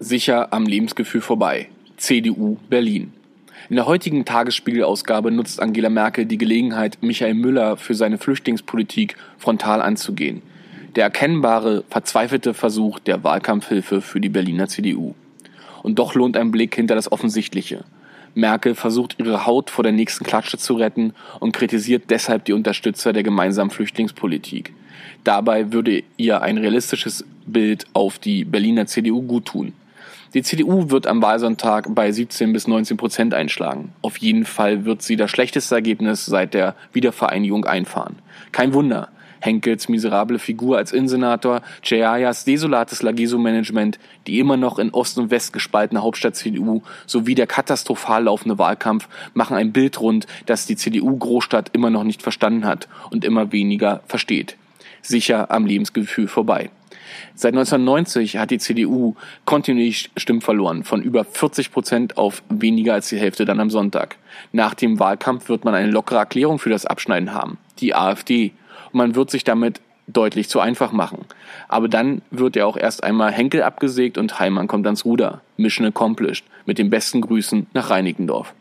Sicher am Lebensgefühl vorbei. CDU Berlin. In der heutigen Tagesspiegelausgabe nutzt Angela Merkel die Gelegenheit, Michael Müller für seine Flüchtlingspolitik frontal anzugehen. Der erkennbare, verzweifelte Versuch der Wahlkampfhilfe für die Berliner CDU. Und doch lohnt ein Blick hinter das Offensichtliche. Merkel versucht ihre Haut vor der nächsten Klatsche zu retten und kritisiert deshalb die Unterstützer der gemeinsamen Flüchtlingspolitik. Dabei würde ihr ein realistisches Bild auf die Berliner CDU guttun. Die CDU wird am Wahlsonntag bei 17 bis 19 Prozent einschlagen. Auf jeden Fall wird sie das schlechteste Ergebnis seit der Wiedervereinigung einfahren. Kein Wunder. Henkels miserable Figur als Innensenator, Cheyayas desolates Lageso-Management, die immer noch in Ost und West gespaltene Hauptstadt-CDU sowie der katastrophal laufende Wahlkampf machen ein Bild rund, das die CDU-Großstadt immer noch nicht verstanden hat und immer weniger versteht. Sicher am Lebensgefühl vorbei. Seit 1990 hat die CDU kontinuierlich Stimmen verloren, von über 40 Prozent auf weniger als die Hälfte dann am Sonntag. Nach dem Wahlkampf wird man eine lockere Erklärung für das Abschneiden haben, die AfD. Und man wird sich damit deutlich zu einfach machen. Aber dann wird ja auch erst einmal Henkel abgesägt und Heimann kommt ans Ruder. Mission accomplished. Mit den besten Grüßen nach Reinickendorf.